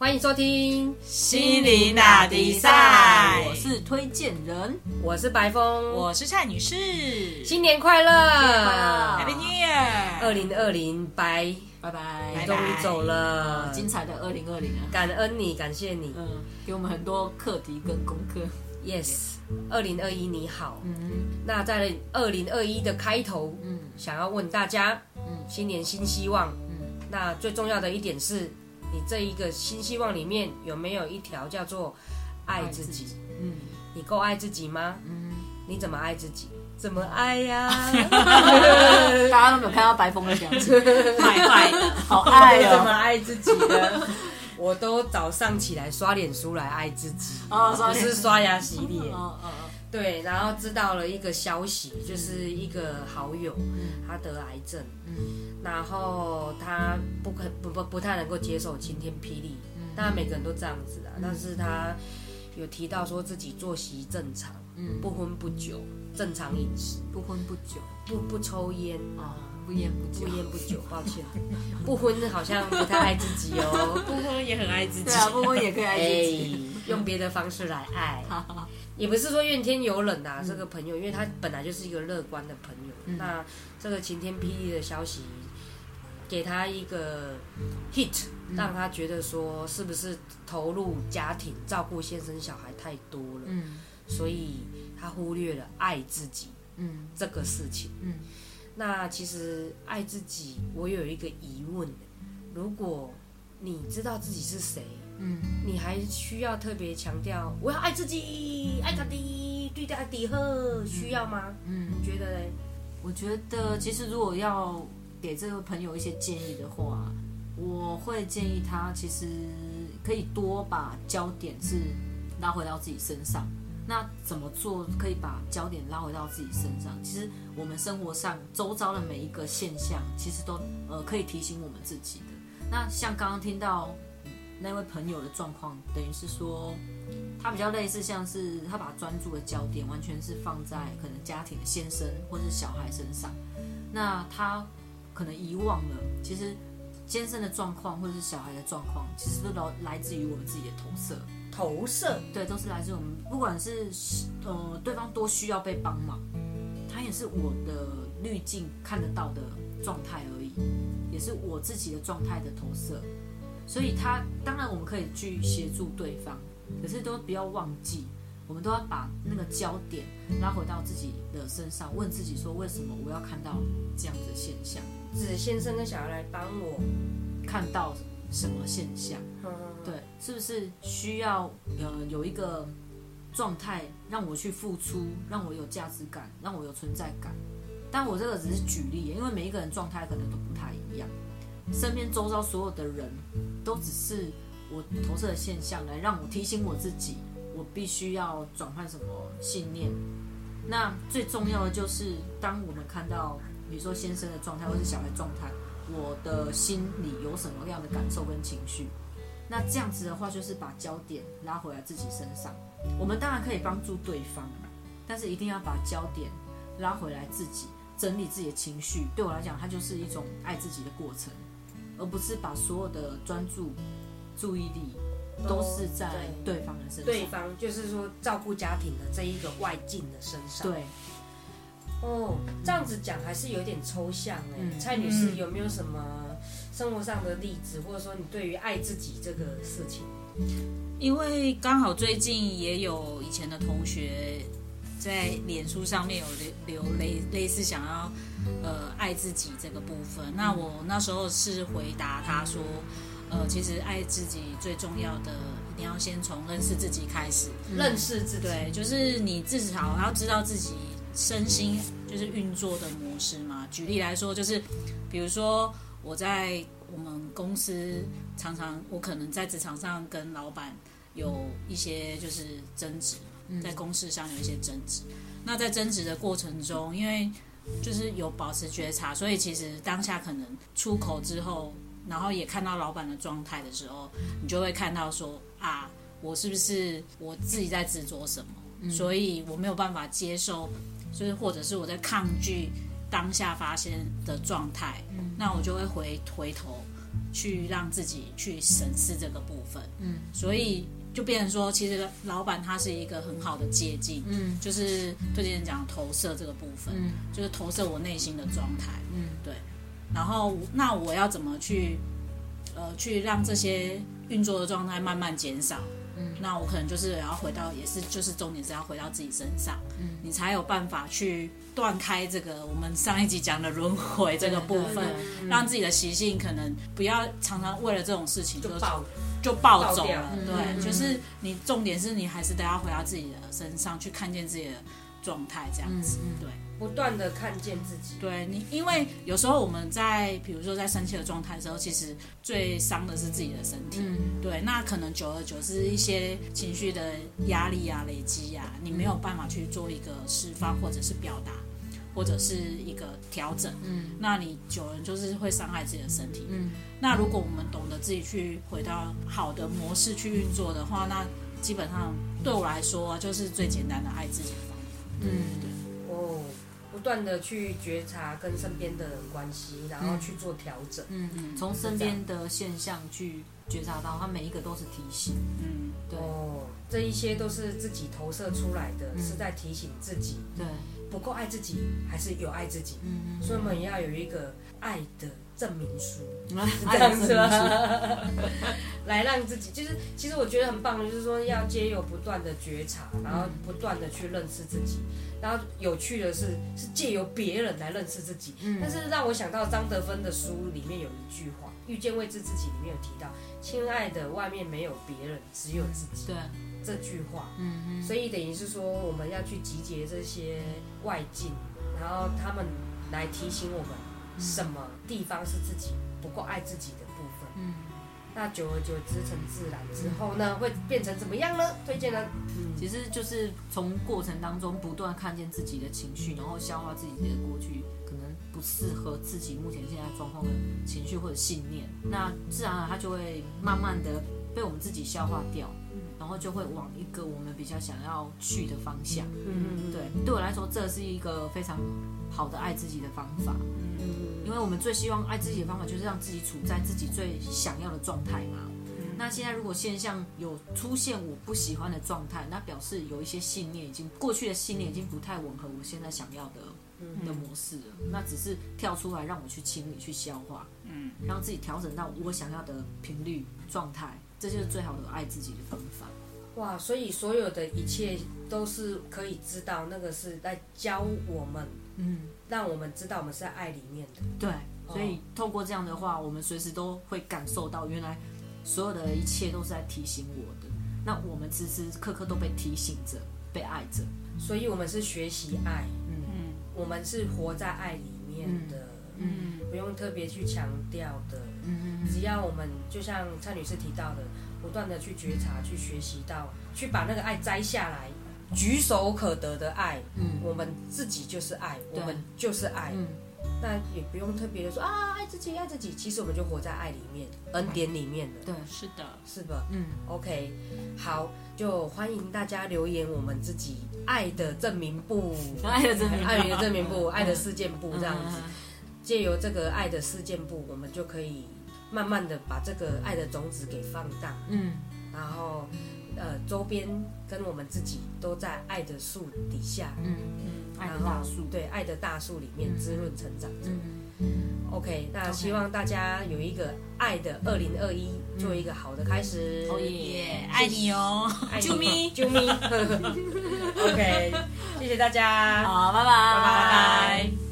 欢迎收听心灵打比赛。我是推荐人，我是白峰，我是蔡女士，新年快乐，Happy New Year！二零二零拜，拜。拜，你终于走了，精彩的二零二零啊！感恩你，感谢你。嗯，给我们很多课题跟功课。，yes，二零二一你好。嗯。那在二零二一的开头，嗯。想要问大家，嗯。新年新希望。嗯，那最重要的一点是，你这一个新希望里面有没有一条叫做爱自己？嗯你够爱自己吗？嗯，你怎么爱自己？怎么爱呀？大家都没有看到白风的表情，坏坏的，好爱怎么哦！爱自己呢？我都早上起来刷脸书来爱自己，哦不是刷牙洗脸。哦哦对，然后知道了一个消息，就是一个好友他得癌症，嗯然后他不可不不不太能够接受晴天霹雳，当然每个人都这样子啊，但是他有提到说自己作息正常，嗯，不婚不酒，正常饮食，不婚不酒。不不抽烟。啊，不烟不不酒。烟不酒，抱歉，不婚好像不太爱自己哦。不婚也很爱自己。对。啊，不婚也可以爱自己。哎，用别的方式来爱，也不是说怨天尤人呐、这个朋友，因为他本来就是一个乐观的朋友，那这个晴天霹雳的消息给他一个 hit，让他觉得说是不是投入家庭照顾先生小孩太多了，嗯。所以他忽略了爱自己嗯。这个事情。嗯那其实爱自己，我有一个疑问：如果你知道自己是谁，嗯你还需要特别强调我要爱自己，爱他的，对他的呵，需要吗？嗯，你觉得嘞？我觉得其实如果要给这位朋友一些建议的话，我会建议他其实可以多把焦点是拉回到自己身上。那怎么做可以把焦点拉回到自己身上？其实我们生活上周遭的每一个现象，其实都呃可以提醒我们自己的。那像刚刚听到那位朋友的状况，等于是说他比较类似像是他把专注的焦点完全是放在可能家庭的先生或是小孩身上，那他可能遗忘了其实先生的状况或者是小孩的状况，其实都来来自于我们自己的投射。投射，对，都是来自我们，不管是呃对方多需要被帮忙，他也是我的滤镜看得到的状态而已，也是我自己的状态的投射。所以他当然我们可以去协助对方，可是都不要忘记，我们都要把那个焦点拉回到自己的身上，问自己说为什么我要看到这样的现象，子先生跟小孩来帮我。看到什么现象。是不是需要呃有一个状态让我去付出，让我有价值感，让我有存在感？但我这个只是举例，因为每一个人状态可能都不太一样，身边周遭所有的人都只是我投射的现象，来让我提醒我自己，我必须要转换什么信念。那最重要的就是，当我们看到，比如说先生的状态或是小孩状态，我的心里有什么样的感受跟情绪？那这样子的话，就是把焦点拉回来自己身上。我们当然可以帮助对方，但是一定要把焦点拉回来自己，整理自己的情绪。对我来讲，它就是一种爱自己的过程，而不是把所有的专注、注意力都是在对方的身上。对方就是说照顾家庭的这一个外境的身上。对，哦，这样子讲还是有点抽象哎。嗯蔡女士有没有什么生活上的例子，或者说你对于爱自己这个事情？因为刚好最近也有以前的同学在脸书上面有留留类类似想要呃爱自己这个部分，那我那时候是回答他说，呃，其实爱自己最重要的一定要先从认识自己开始，认识自己，对，就是你至少要知道自己身心就是运作的模式嘛。举例来说，就是比如说我在我们公司常常，我可能在职场上跟老板有一些就是争执，在公事上有一些争执。那在争执的过程中，因为就是有保持觉察，所以其实当下可能出口之后，然后也看到老板的状态的时候，你就会看到说啊，我是不是我自己在执着什么，所以我没有办法接受，就是或者是我在抗拒当下发生的状态，那我就会回回头去让自己去审视这个部分。嗯，所以就变成说，其实老板他是一个很好的接近，嗯就是最近讲投射这个部分，嗯就是投射我内心的状态。嗯对，然后那我要怎么去呃去让这些运作的状态慢慢减少？嗯，那我可能就是要回到，也是就是重点是要回到自己身上，嗯，你才有办法去断开这个我们上一集讲的轮回这个部分，对让自己的习性可能不要常常为了这种事情就就爆就暴走了。嗯对，嗯就是你重点是你还是得要回到自己的身上去看见自己的状态，这样子。对，不断的看见自己。对你，因为有时候我们在比如说在生气的状态的时候，其实最伤的是自己的身体。嗯对，那可能久而久之，一些情绪的压力啊、累积啊，你没有办法去做一个释放，或者是表达，或者是一个调整。嗯那你久了就是会伤害自己的身体。嗯那如果我们懂得自己去回到好的模式去运作的话，那基本上对我来说、啊、就是最简单的爱自己的方法。嗯对哦，不断的去觉察跟身边的人关系，然后去做调整。嗯，从身边的现象去觉察到，它每一个都是提醒。嗯，对哦，这一些都是自己投射出来的，是在提醒自己对，不够爱自己，还是有爱自己。嗯所以我们也要有一个爱的证明书，是，这样子吗？来让自己，就是其实我觉得很棒的，就是说要借由不断的觉察，然后不断的去认识自己。然后有趣的是，是借由别人来认识自己。嗯但是让我想到张德芬的书里面有一句话，《遇见未知自己》里面有提到：“亲爱的，外面没有别人，只有自己。对，”这句话。嗯嗯所以等于是说，我们要去集结这些外境，然后他们来提醒我们什么地方是自己不够爱自己的部分。嗯那久而久之成自然之后呢，会变成怎么样呢？推荐呢？嗯，其实就是从过程当中不断看见自己的情绪，然后消化自己的过去可能不适合自己目前现在状况的情绪或者信念，那自然而然它就会慢慢的被我们自己消化掉，然后就会往一个我们比较想要去的方向。嗯对，对我来说，这是一个非常好的爱自己的方法。嗯因为我们最希望爱自己的方法，就是让自己处在自己最想要的状态嘛。那现在如果现象有出现我不喜欢的状态，那表示有一些信念已经过去的信念已经不太吻合我现在想要的的模式了。那只是跳出来让我去清理、去消化，嗯，让自己调整到我想要的频率状态，这就是最好的爱自己的方法。哇，所以所有的一切都是可以知道，那个是在教我们，嗯，让我们知道我们是在爱里面的。对，所以透过这样的话，我们随时都会感受到，原来所有的一切都是在提醒我的。那我们时时刻刻都被提醒着，被爱着。所以我们是学习爱，我们是活在爱里面的，嗯不用特别去强调的。嗯只要我们就像蔡女士提到的，不断的去觉察、去学习到，去把那个爱摘下来，举手可得的爱，嗯。我们自己就是爱，我们就是爱。嗯。那也不用特别的说啊，爱自己，爱自己。其实我们就活在爱里面，恩典里面的，对，是的，是的嗯？OK，好，就欢迎大家留言我们自己爱的证明簿，爱的证明簿。爱的证明簿，爱的事件簿这样子。嗯借由这个爱的事件簿，我们就可以慢慢的把这个爱的种子给放大，嗯。然后呃周边跟我们自己都在爱的树底下，嗯嗯，爱的大树，对爱的大树里面滋润成长着。嗯。OK，那希望大家有一个爱的二零二一，做一个好的开始。哦耶耶，爱你哦，啾咪，啾咪。OK，谢谢大家，好，拜拜，拜拜。